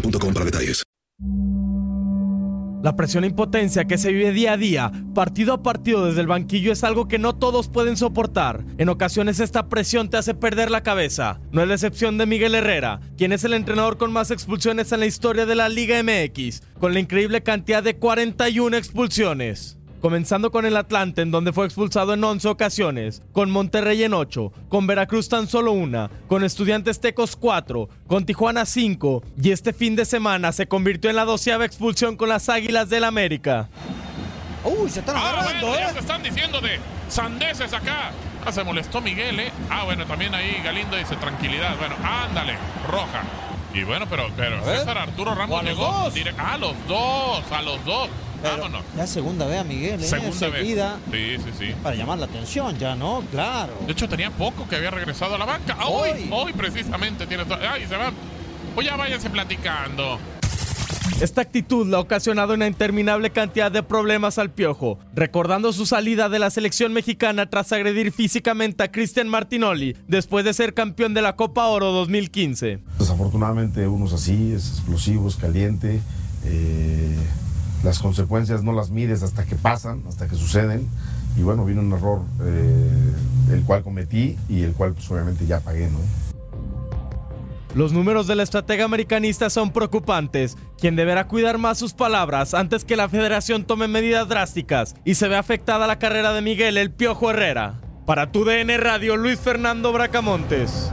para detalles. La presión e impotencia que se vive día a día, partido a partido desde el banquillo, es algo que no todos pueden soportar. En ocasiones esta presión te hace perder la cabeza. No es la excepción de Miguel Herrera, quien es el entrenador con más expulsiones en la historia de la Liga MX, con la increíble cantidad de 41 expulsiones. Comenzando con el Atlante, en donde fue expulsado en 11 ocasiones, con Monterrey en 8, con Veracruz tan solo una, con Estudiantes Tecos 4, con Tijuana 5, y este fin de semana se convirtió en la doceava expulsión con las Águilas del América. Uy, se están Ah, agarrando, bueno, ¿eh? ya se están diciendo de sandeces acá. Ah, se molestó Miguel, ¿eh? Ah, bueno, también ahí Galindo dice tranquilidad. Bueno, ándale, roja. Y bueno, pero, pero. César Arturo ¿O Ramos a los llegó. a los dos, a los dos. Vámonos. Ya segunda vez a Miguel, ¿eh? Segunda vez. Seguida. Sí, sí, sí. Para llamar la atención ya, ¿no? Claro. De hecho, tenía poco que había regresado a la banca. Ah, Hoy, Hoy. hoy precisamente tiene. Ay, se van. Pues ya váyanse platicando. Esta actitud le ha ocasionado una interminable cantidad de problemas al piojo, recordando su salida de la selección mexicana tras agredir físicamente a Cristian Martinoli después de ser campeón de la Copa Oro 2015. Desafortunadamente uno es así, es explosivo, es caliente. eh, las consecuencias no las mides hasta que pasan, hasta que suceden. Y bueno, vino un error eh, el cual cometí y el cual pues obviamente ya pagué, ¿no? Los números del estratega americanista son preocupantes, quien deberá cuidar más sus palabras antes que la federación tome medidas drásticas y se ve afectada la carrera de Miguel El Piojo Herrera. Para tu DN Radio, Luis Fernando Bracamontes.